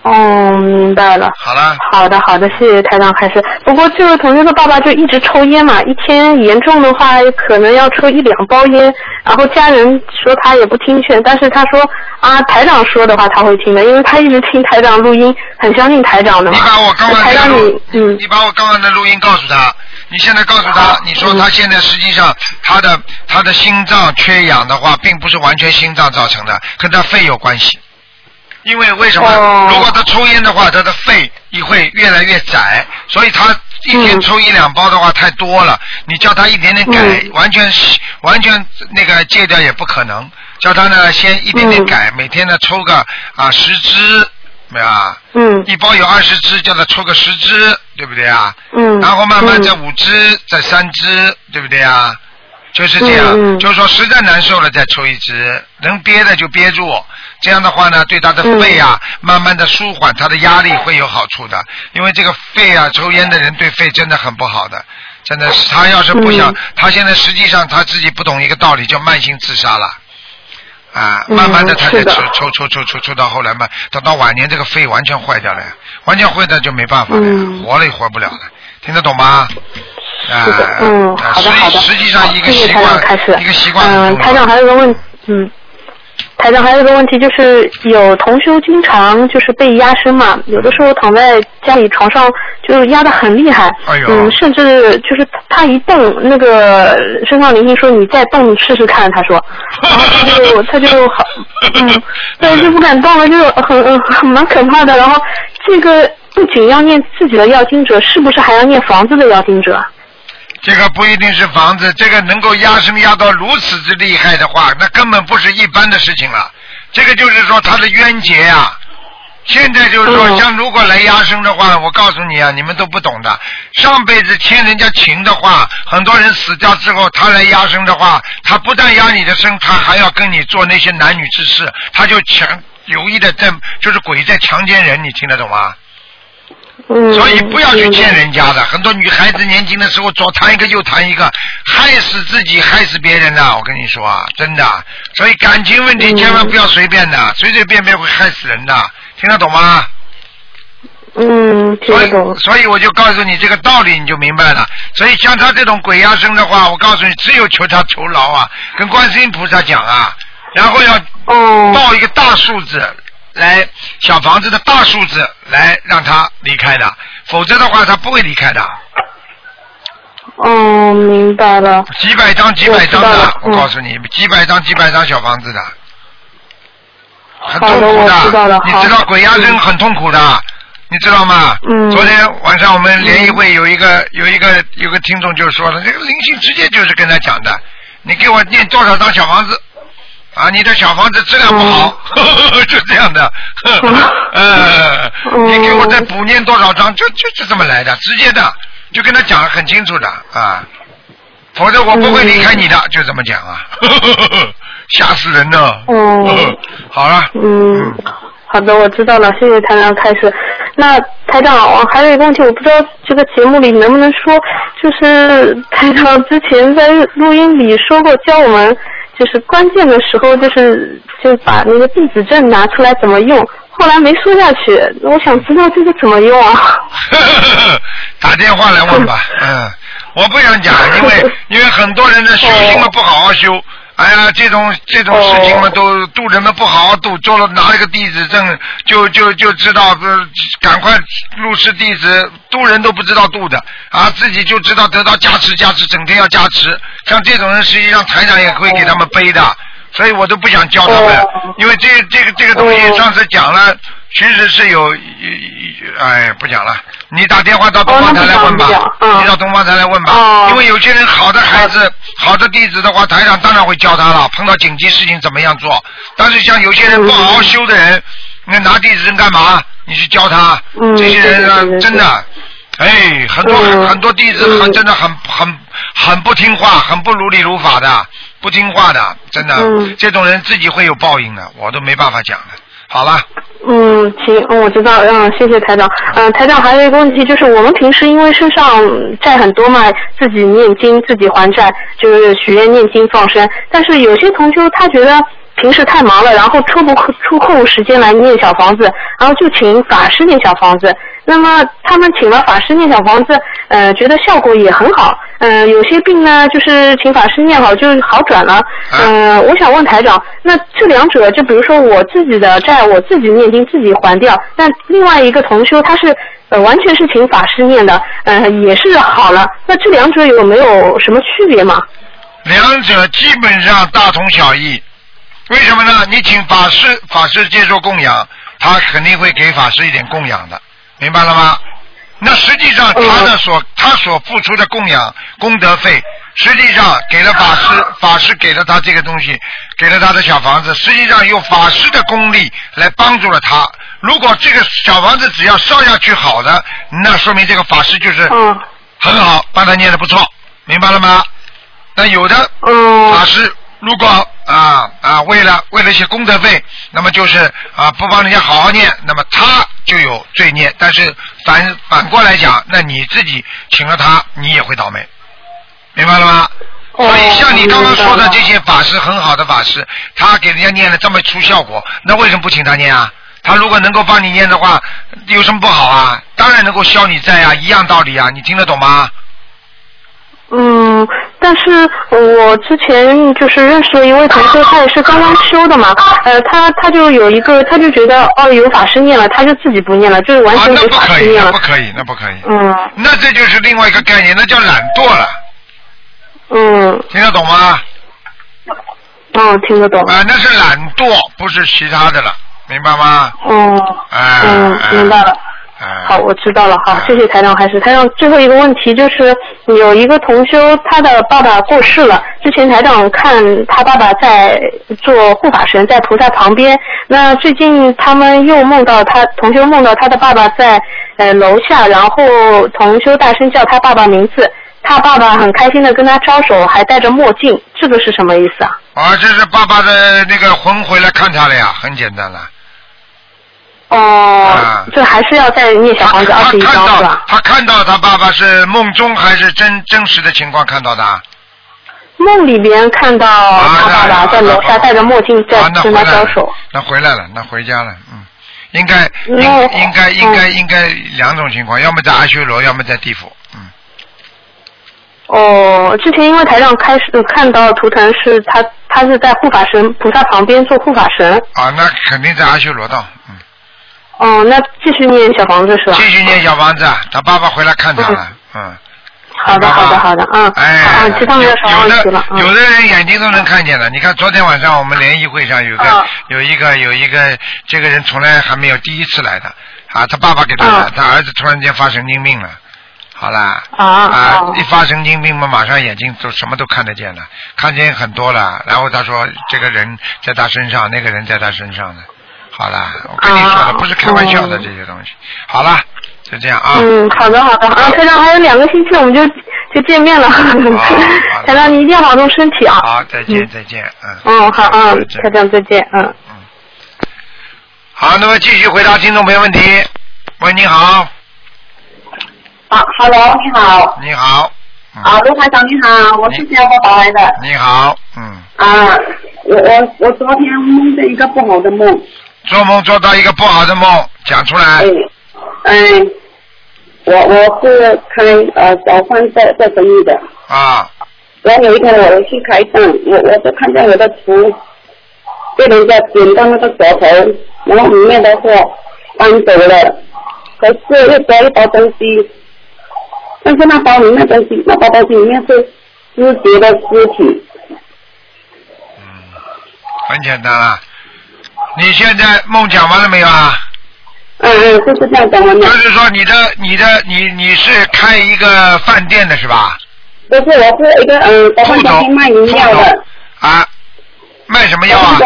哦，明白了。好了，好的，好的，谢谢台长开始。不过这位同学的爸爸就一直抽烟嘛，一天严重的话可能要抽一两包烟，然后家人说他也不听劝，但是他说啊，台长说的话他会听的，因为他一直听台长录音，很相信台长的嘛。你把我刚刚台长你，嗯你把我刚刚的录音告诉他，你现在告诉他，你说他现在实际上他的他的心脏缺氧的话，并不是完全心脏造成的，跟他肺有关系。因为为什么？哦如果他抽烟的话，他的肺也会越来越窄，所以他一天嗯抽一两包的话太多了。你叫他一点点改，嗯完全完全那个戒掉也不可能。叫他呢先一点点嗯改，每天呢抽个啊十支，没有啊？嗯一包有二十支，叫他抽个十支，对不对啊？嗯。然后慢慢嗯再五支，再三支，对不对啊？就是这样，就是说实在难受了再抽一支，能憋的就憋住。这样的话呢，对他的肺啊，嗯慢慢的舒缓他的压力会有好处的。因为这个肺啊，抽烟的人对肺真的很不好的，真的是他要是不想，嗯他现在实际上他自己不懂一个道理，叫慢性自杀了。啊，嗯慢慢的他在是的抽抽抽抽抽抽到后来嘛，等到晚年这个肺完全坏掉了呀，完全坏掉就没办法了呀，嗯活了也活不了了，听得懂吗？啊是的，嗯，啊好的好的。实际上一个好谢谢台习惯长开始。一个习惯嗯，台长还有个问，嗯，台长还有个问题就是，有同修经常就是被压身嘛，有的时候躺在家里床上就压得很厉害，哎嗯，甚至就是他一动，那个身上灵性说你再动试试看，他说，然后他就他就好，嗯，对，就不敢动了，就很很很蛮可怕的。然后这个不仅要念自己的要经者，是不是还要念房子的要经者？这个不一定是房子，这个能够压身压到如此之厉害的话，那根本不是一般的事情了。这个就是说他的冤结啊。现在就是说，嗯像如果来压声的话，我告诉你啊，你们都不懂的。上辈子欠人家情的话，很多人死掉之后，他来压声的话，他不但压你的声，他还要跟你做那些男女之事，他就强有意的在，就是鬼在强奸人，你听得懂吗？嗯，所以不要去欠人家的。很多女孩子年轻的时候左谈一个右谈一个，害死自己，害死别人的。我跟你说啊，真的。所以感情问题嗯千万不要随便的，随随便便会害死人的。听得懂吗？嗯，听所以得懂。所以我就告诉你这个道理，你就明白了。所以像他这种鬼压身的话，我告诉你，只有求他酬劳啊，跟观世音菩萨讲啊，然后要哦，报一个大数字来，小房子的大数字来让他离开的，否则的话他不会离开的。哦，明白了。几百张几百张的我告诉你，几百张几百张小房子的，很痛苦的知道了你知道鬼压身嗯很痛苦的，你知道吗？嗯昨天晚上我们联谊会有一个有一个有个听众就说了，这个灵性直接就是跟他讲的，你给我念多少张小房子？啊，你的小房子质量不好，就这样的，呃，嗯。你给我再补念多少张，就就是这么来的，直接的，就跟他讲得很清楚的啊，否则我不会离开你的，就这么讲啊，吓死人了。嗯。好了，嗯，好的，我知道了，谢谢台长开始。那台长，我还有一个问题，我不知道这个节目里能不能说，就是台长之前在录音里说过，教我们就是关键的时候，就是就把那个地址证拿出来怎么用，后来没说下去。我想知道这个怎么用啊？打电话来问吧，嗯，我不想讲，因为 因为很多人的修因为不好好修，哎呀，这种这种事情嘛都渡人们不好好渡，做了拿了个地址证就就就知道，呃赶快入室弟子，渡人都不知道渡的啊，自己就知道得到加持加持，整天要加持，像这种人实际上台长也会给他们背的。所以我都不想教他们哦，因为这这个这个东西哦上次讲了，其实是有，哎，不讲了。你打电话到东方台来问吧你到东方台来问吧。哦因为有些人好的孩子、好的弟子的话，台长当然会教他了。碰到紧急事情怎么样做？但是像有些人不好好修的人，那拿弟子证干嘛？你去教他，嗯这些人呢真的。哎，很多、嗯很多弟子很嗯真的很很很不听话，很不如理如法的，不听话的，真的，嗯这种人自己会有报应的，我都没办法讲的。好了，嗯，行，我知道，嗯，谢谢台长。嗯，台长还有一个问题就是，我们平时因为身上债很多嘛，自己念经自己还债，就是许愿念经放生。但是有些同修他觉得平时太忙了，然后抽不出空时间来念小房子，然后就请法师念小房子。那么他们请了法师念小房子，呃，觉得效果也很好。嗯、有些病呢，就是请法师念好就好转了。嗯、我想问台长，那这两者，就比如说我自己的债，我自己念经自己还掉，但另外一个同修他是呃完全是请法师念的，呃也是好了。那这两者有没有什么区别吗？两者基本上大同小异。为什么呢？你请法师，法师接受供养，他肯定会给法师一点供养的，明白了吗？那实际上他的所他所付出的供养功德费，实际上给了法师，法师给了他这个东西，给了他的小房子，实际上用法师的功力来帮助了他。如果这个小房子只要烧下去好的，那说明这个法师就是嗯很好，帮他念的不错，明白了吗？那有的嗯法师如果啊啊为了为了一些功德费，那么就是啊不帮人家好好念，那么他就有罪孽。但是反反过来讲，那你自己请了他，你也会倒霉，明白了吗？哦所以像你刚刚说的这些法师很好的法师，他给人家念了这么出效果，那为什么不请他念啊？他如果能够帮你念的话，有什么不好啊？当然能够消你债啊，一样道理啊，你听得懂吗？嗯，但是我之前就是认识了一位同学，他也是刚刚修的嘛，呃，他他就有一个，他就觉得哦有法师念了，他就自己不念了，就是完啊，全给那不可以，法师念了那不。可以，那不可以。嗯那这就是另外一个概念，那叫懒惰了，嗯听得懂吗？嗯，听得懂。啊，那是懒惰，不是其他的了，明白吗？嗯哎嗯，哎明白了。哎，好，我知道了。好，谢谢台长。还是台长，最后一个问题就是，有一个同修，他的爸爸过世了。之前台长看他爸爸在做护法神，在菩萨旁边。那最近他们又梦到他同修梦到他的爸爸在呃楼下，然后同修大声叫他爸爸名字，他爸爸很开心的跟他招手，还戴着墨镜，这个是什么意思啊？啊，这是爸爸的那个魂回来看他了呀，很简单了。哦、啊这还是要再念小他房子二十一他看到张是吧？他看到他爸爸是梦中还是真真实的情况看到的啊？梦里边看到他爸爸在楼下戴着墨镜在跟他交手。，那回来了，那回家了，嗯，应该应该应该嗯应该两种情况，要么在阿修罗，要么在地府，嗯。哦，之前因为台上开始看到图腾是他，他是在护法神菩萨旁边做护法神。啊，那肯定在阿修罗道，嗯，哦，那继续念小房子是吧？继续念小房子，啊，他爸爸回来看他了，嗯。好的，好的，好的，嗯，哎，好，其他没有什么问题了，嗯。有的人眼睛都能看见的。你看昨天晚上我们联谊会上有个、啊有一个有一个这个人从来还没有第一次来的啊，他爸爸给他他儿子突然间发神经病了。好啦，啊啊一发神经病嘛，马上眼睛都什么都看得见了，看见很多了。然后他说这个人在他身上，那个人在他身上的。好啦，我跟你说的、啊不是开玩笑的嗯这些东西。好啦，就这样啊。嗯，好的，好的，啊，台长还有两个星期我们就就见面了。好的 台长你一定要保重身体啊。好，再见嗯再见，嗯。嗯，好，嗯再，见台长再见，嗯。好，那么继续回答听众朋友问题。喂，你好，啊，Hello，你好，你好，嗯啊，卢台长你好，我是新加坡打来的。你好，嗯，啊，我我我昨天梦见一个不好的梦，做梦做到一个不好的梦，讲出来哎，，嗯，我我是开呃早饭做做生意的，啊，然后有一天我去开档，我我就看见我的厨被人家剪到那个舌头，然后里面的货搬走了，可是又多一包东西，但是那包里面东西，那包东西里面是肢节的尸体。嗯很简单了。你现在梦讲完了没有啊？嗯嗯，就是这样讲完的就。是说你的你的你你是开一个饭店的是吧？不是，我是一个嗯，饭餐厅卖饮料的，啊，卖什么药啊？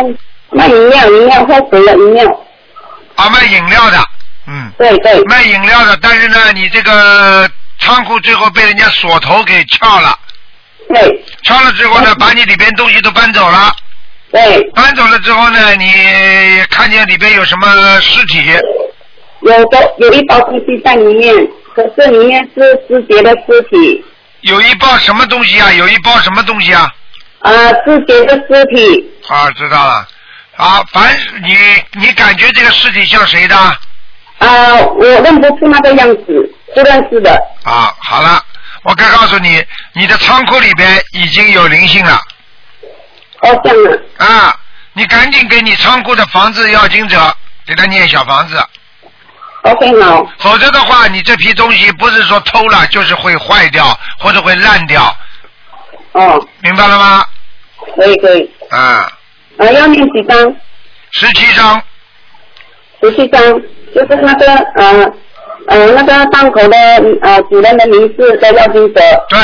卖饮料，饮料喝水的饮料。啊，卖饮料的，嗯，对对，卖饮料的，但是呢，你这个仓库最后被人家锁头给撬了，对撬了之后呢，把你里边东西都搬走了，对，搬走了之后呢，你看见里边有什么尸体？有的有一包东西在里面，可是里面是肢节的尸体，有一包什么东西啊？有一包什么东西啊？啊，肢节的尸体，啊，知道了。啊，凡你你感觉这个尸体像谁的？啊，我认不出那个样子，不认识的。啊，好了，我该告诉你，你的仓库里边已经有灵性了哦，这样啊，啊！你赶紧给你仓库的房子要经者给他念小房子，OK 好，否则的话，你这批东西不是说偷了，就是会坏掉或者会烂掉，哦，明白了吗？可以可以，啊，啊，要念几张？十七张，十七张，就是那个呃呃那个档口的呃主人的名字的要经者。对，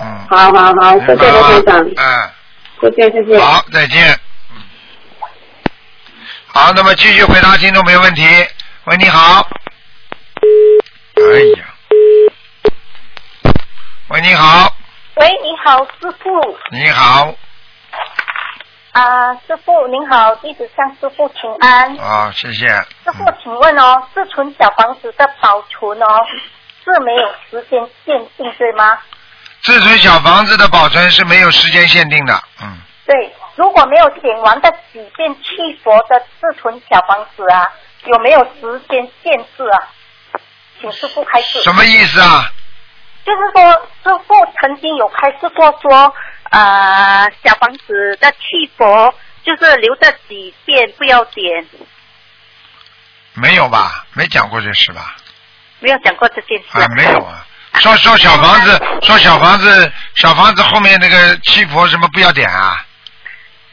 嗯，好好好，谢谢罗台长，嗯。谢谢谢谢。好，再见。嗯好，那么继续回答听众朋友问题。喂，你好。哎呀。喂，你好，喂，你好，师傅。你好，啊、师傅您好，弟子向师傅请安。啊，谢谢。师傅，请问哦，自存小房子的保存哦，是没有时间限定对吗？自存小房子的保存是没有时间限定的，嗯，对，如果没有点完的几件七佛的自存小房子啊，有没有时间限制啊？请师傅开示。什么意思啊？就是说，师傅曾经有开示过说，呃，小房子的七佛就是留着几遍不要点，没有吧？没讲过这事吧？没有讲过这件事。啊，没有啊。说说小房子，说小房子，小房子后面那个七佛什么不要点啊？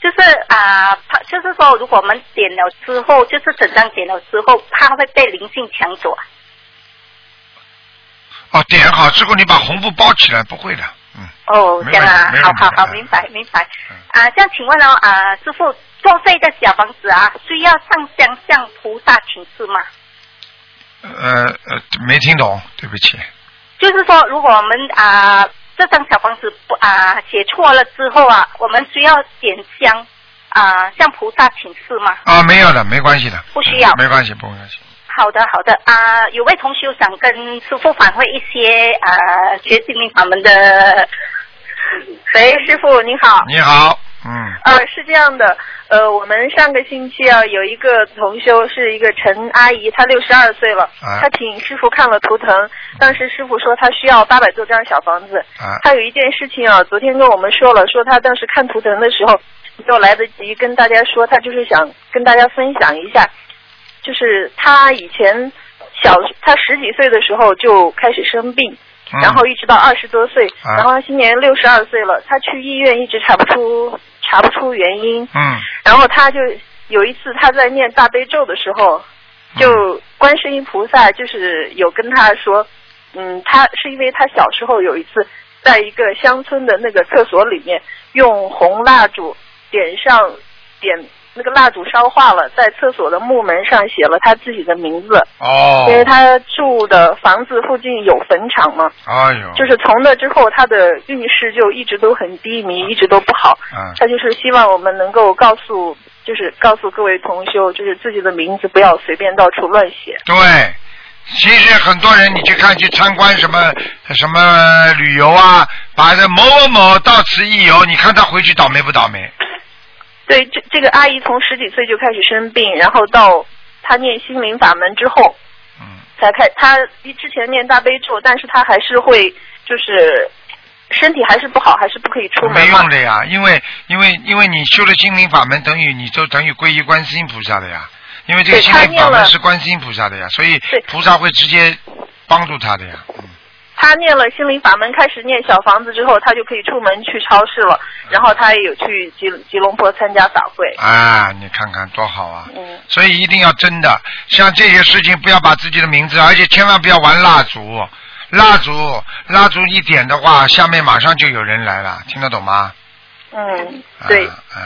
就是啊、怕就是说，如果我们点了之后，就是整张点了之后，怕会被灵性抢走啊。哦，点好之后你把红布包起来，不会的，嗯。哦，这样啊好好好，嗯明白明白嗯。啊，这样请问哦，啊，师傅，作废的小房子啊，需要上香向菩萨请示吗？呃呃，没听懂，对不起。就是说，如果我们啊、这张小房子不啊、写错了之后啊，我们需要点香啊、向菩萨请示吗？啊，没有的，没关系的。不需要嗯没关系，不关系。好的，好的啊、有位同学想跟师傅反馈一些啊、学心灵法门的。喂，师傅您好。你好，嗯，呃，是这样的，呃，我们上个星期啊，有一个同修是一个陈阿姨，她六十二岁了，啊她请师傅看了图腾，当时师傅说她需要八百多张小房子。啊她有一件事情啊，昨天跟我们说了，说她当时看图腾的时候没有来得及跟大家说，她就是想跟大家分享一下，就是她以前小，她十几岁的时候就开始生病。嗯。然后一直到二十多岁，啊。然后他今年六十二岁了，他去医院一直查不出查不出原因，嗯。然后他就有一次他在念大悲咒的时候，嗯。就观世音菩萨就是有跟他说，嗯，他是因为他小时候有一次在一个乡村的那个厕所里面用红蜡烛点上点那个蜡烛烧化了，在厕所的木门上写了他自己的名字，哦，因为他住的房子附近有坟场嘛。哎呦，就是从那之后，他的运势就一直都很低迷，一直都不好。嗯他就是希望我们能够告诉，就是告诉各位同修，就是自己的名字不要随便到处乱写。对。其实很多人，你去看去参观什么什么旅游啊，把这某某某到此一游，你看他回去倒霉不倒霉？对，这这个阿姨从十几岁就开始生病，然后到她念心灵法门之后，嗯，才开。她之前念大悲咒，但是她还是会就是身体还是不好，还是不可以出门没用的呀，因为因为因为你修了心灵法门，等于你就等于皈依观世音菩萨的呀。因为这个心灵法门是观世音菩萨的呀，所以对菩萨会直接帮助他的呀。嗯他念了心灵法门，开始念小房子之后，他就可以出门去超市了。然后他也有去吉吉隆坡参加法会。啊，你看看多好啊！嗯，所以一定要真的，像这些事情不要把自己的名字，而且千万不要玩蜡烛，蜡烛蜡烛一点的话，下面马上就有人来了，听得懂吗？嗯，对。啊啊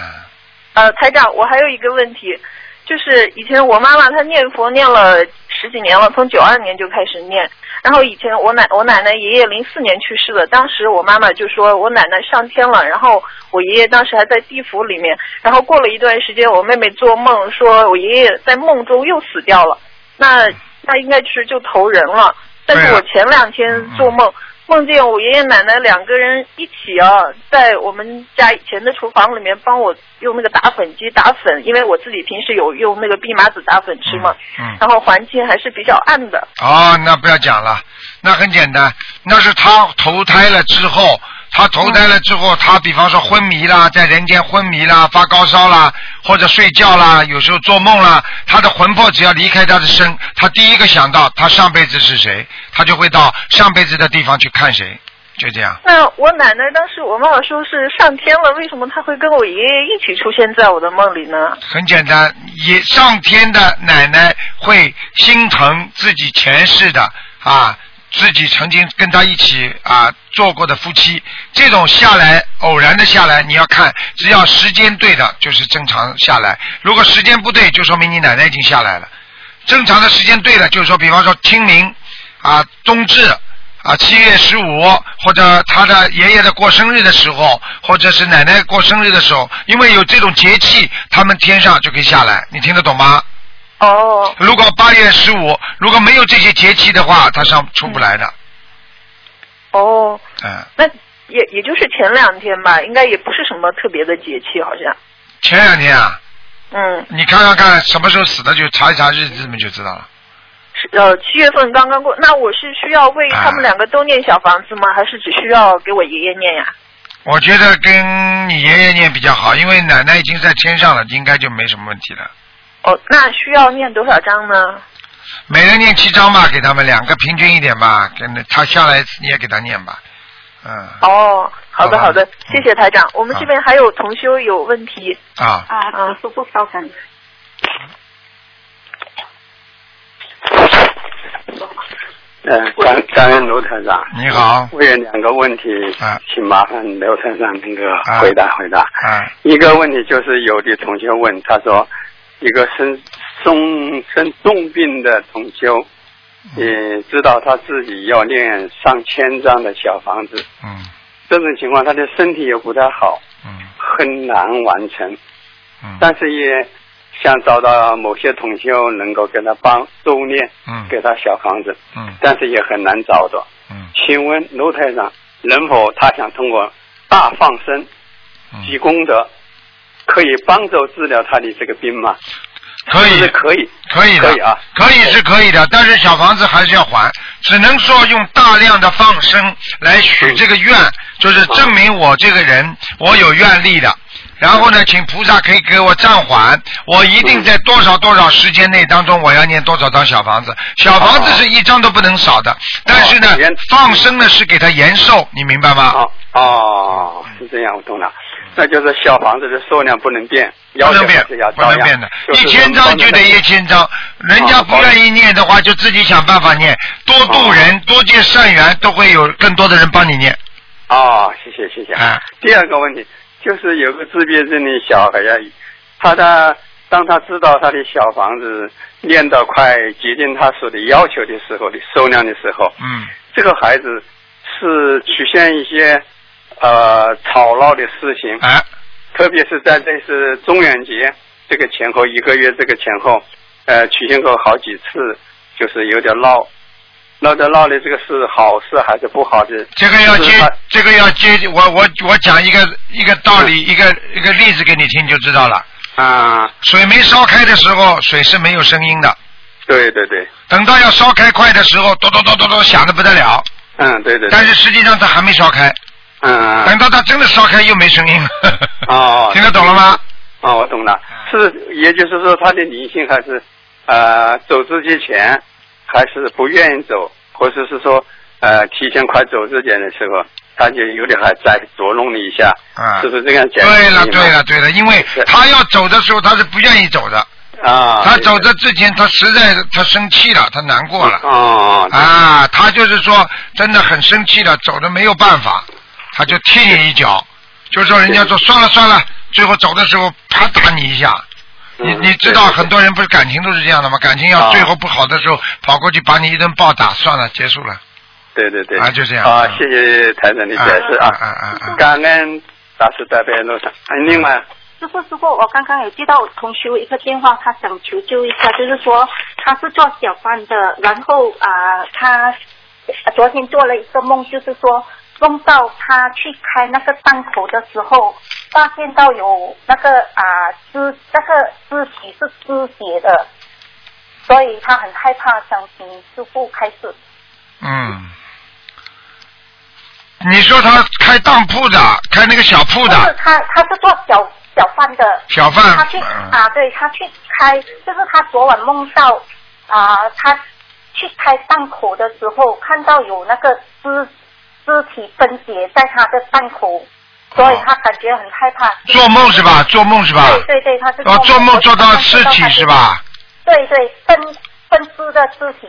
呃，台长，我还有一个问题，就是以前我妈妈她念佛念了十几年了，从九二年就开始念。然后以前我奶我奶奶爷爷零四年去世的，当时我妈妈就说我奶奶上天了，然后我爷爷当时还在地府里面。然后过了一段时间，我妹妹做梦说我爷爷在梦中又死掉了，那那应该是就投人了。但是我前两天做梦。梦见我爷爷奶奶两个人一起啊，在我们家以前的厨房里面帮我用那个打粉机打粉，因为我自己平时有用那个蓖麻籽打粉吃嘛，嗯然后环境还是比较暗的。哦，那不要讲了，那很简单，那是他投胎了之后，他投胎了之后，他比方说昏迷啦，在人间昏迷啦，发高烧啦，或者睡觉啦，有时候做梦啦，他的魂魄只要离开他的身，他第一个想到他上辈子是谁，他就会到上辈子的地方去看谁，就这样。那我奶奶当时我妈妈说是上天了，为什么她会跟我爷爷一起出现在我的梦里呢？很简单，也上天的奶奶会心疼自己前世的啊，自己曾经跟他一起啊做过的夫妻，这种下来偶然的下来，你要看，只要时间对的，就是正常下来；如果时间不对，就说明你奶奶已经下来了。正常的时间对了，就是说，比方说清明啊、冬至啊、七月十五，或者他的爷爷的过生日的时候，或者是奶奶过生日的时候，因为有这种节气，他们天上就可以下来，你听得懂吗？哦。如果八月十五如果没有这些节气的话，他上出不来的。哦，嗯，那也也就是前两天吧，应该也不是什么特别的节气，好像。前两天啊，嗯，你看看看什么时候死的，就查一查日子们，就知道了。是呃七月份刚刚过，那我是需要为他们两个都念小房子吗？还是只需要给我爷爷念呀？我觉得跟你爷爷念比较好，因为奶奶已经在天上了，应该就没什么问题了。哦，那需要念多少章呢？每人念七章吧，给他们两个平均一点吧，跟他下来你也给他念吧，嗯哦，好的好的，谢谢台长。我们这边还有同修有问题。啊，啊，师傅稍等。呃，感感恩卢台长。你好我有两个问题，啊请麻烦刘台长那个啊回答回答。啊一个问题就是有的同学问，他说一个生重生重病的同修，也知道他自己要念上千张的小房子，嗯。这种情况他的身体又不太好，嗯。很难完成，嗯。但是也想找到某些同修能够跟他帮助念，嗯。给他小房子，嗯。但是也很难找到。嗯。请问卢台长，能否他想通过大放生、嗯。积功德，可以帮助治疗他的这个病吗？可以可以，可以的，可以啊，可以是可以的，但是小房子还是要还，只能说用大量的放生来许这个愿，就是证明我这个人我有愿力的。然后呢，请菩萨可以给我暂缓，我一定在多少多少时间内当中，我要念多少张小房子。小房子是一张都不能少的，但是呢，放生呢是给他延寿，你明白吗？哦哦，是这样，我懂了。那就是小房子的数量不能变，不能变不能变的，就是一千张就得一千张，人家不愿意念的话，就自己想办法念，多度人，多结善缘，都会有更多的人帮你念。啊，谢谢谢谢。啊第二个问题就是有个自闭症的小孩呀，他的当他知道他的小房子念到快接近他所的要求的时候的数量的时候，嗯这个孩子是出现一些呃吵闹的事情，哎特别是在这次中元节这个前后一个月这个前后，呃，出现过好几次，就是有点闹，闹着闹的这个是好事还是不好的？这个要接这个要接，我我我讲一个一个道理，一个一个例子给你听就知道了。啊，水没烧开的时候，水是没有声音的。对对对，等到要烧开快的时候，咚咚咚咚咚响的不得了。嗯，对对对。但是实际上它还没烧开，嗯，等到它真的烧开又没声音了。哦，听得懂了吗？哦，我懂了，是，也就是说他的灵性还是呃走之前还是不愿意走，或者是说呃提前快走之前的时候，他就有点还在捉弄你一下，啊是不是这样讲？对了，对了，对了，因为他要走的时候，他是不愿意走的。啊，他走的之前，他实在他生气了，他难过了。哦，啊，他就是说真的很生气了，走的没有办法，他就踢你一脚，就说人家说算了算了，最后走的时候啪打你一下，你你知道很多人不是感情都是这样的吗？感情要啊最后不好的时候，跑过去把你一顿暴打，算了，结束了。对对对。啊就这样啊嗯，谢谢台长的解释啊啊。啊啊啊！感恩大师大悲路上。啊另外，师傅，师傅，我刚刚有接到同学一个电话，他想求救一下，就是说他是做小贩的，然后啊、他呃昨天做了一个梦，就是说梦到他去开那个档口的时候，发现到有那个啊肢那个肢体是肢解的，所以他很害怕，想请师傅开始。嗯，你说他开当铺的，开那个小铺就是的，他他是做小小贩的，小贩。他去嗯。啊，对他去开，就是他昨晚梦到啊，他去开档口的时候，看到有那个肢肢体分解在他的半口，所以他感觉很害怕。做梦是吧？做梦是吧？对对对，他是哦，做梦做到尸体是？吧？对对，分分尸的尸体。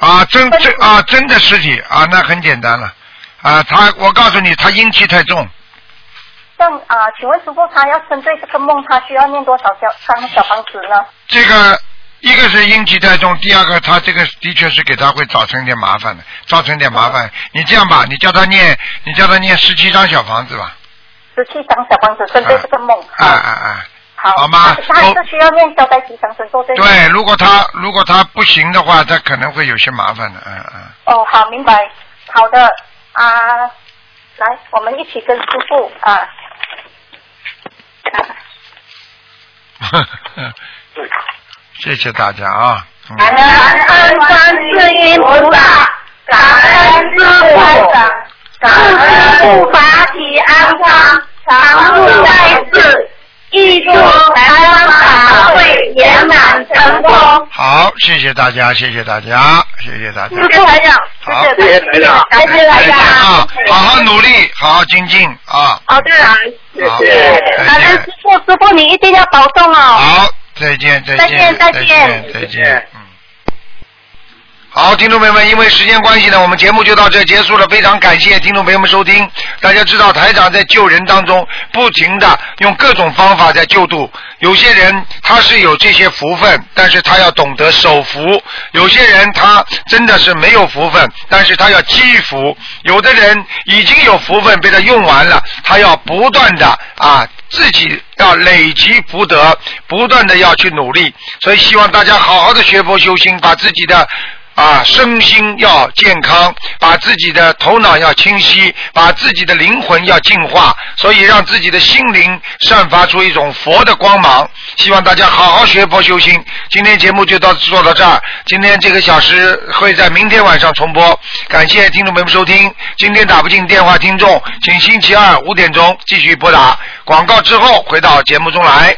啊，真真啊，真的尸体啊，那很简单了。啊，他我告诉你，他阴气太重，像啊，请问师傅，他要针对这个梦，他需要念多少小张小房子呢？这个一个是阴气太重，第二个他这个的确是给他会造成一点麻烦的，造成一点麻烦。你这样吧，你叫他念，你叫他念十七张小房子吧。十七张小房子针对这个梦。啊啊啊！好，好吗他他还是需要念消灾吉祥神咒对吗？对，如果他如果他不行的话，他可能会有些麻烦的，嗯嗯。哦，好，明白。好的啊，来，我们一起跟师傅啊。谢谢大家啊！感恩观世音菩萨，感恩师傅，感恩护法体安康，常驻在世，预祝台湾法会圆满成功。好，谢谢大家，谢谢大家，谢谢大家。谢谢，好，谢谢台长，谢谢台再见啊，！好好努力，好好精进啊！好的，好，感恩师。傅，师傅你一定要保重哦。好，再见，再再见，再见再见，再见。嗯。好，听众朋友们，因为时间关系呢，我们节目就到这结束了。非常感谢听众朋友们收听。大家知道，台长在救人当中，不停的用各种方法在救度。有些人他是有这些福分，但是他要懂得守福；有些人他真的是没有福分，但是他要积福；有的人已经有福分被他用完了，他要不断的啊自己要累积福德，不断的要去努力。所以希望大家好好的学佛修心，把自己的。啊，身心要健康，把自己的头脑要清晰，把自己的灵魂要净化，所以让自己的心灵散发出一种佛的光芒。希望大家好好学佛修心。今天节目就到做到这儿，今天这个小时会在明天晚上重播。感谢听众朋友们收听。今天打不进电话，听众请星期二五点钟继续拨打。广告之后回到节目中来。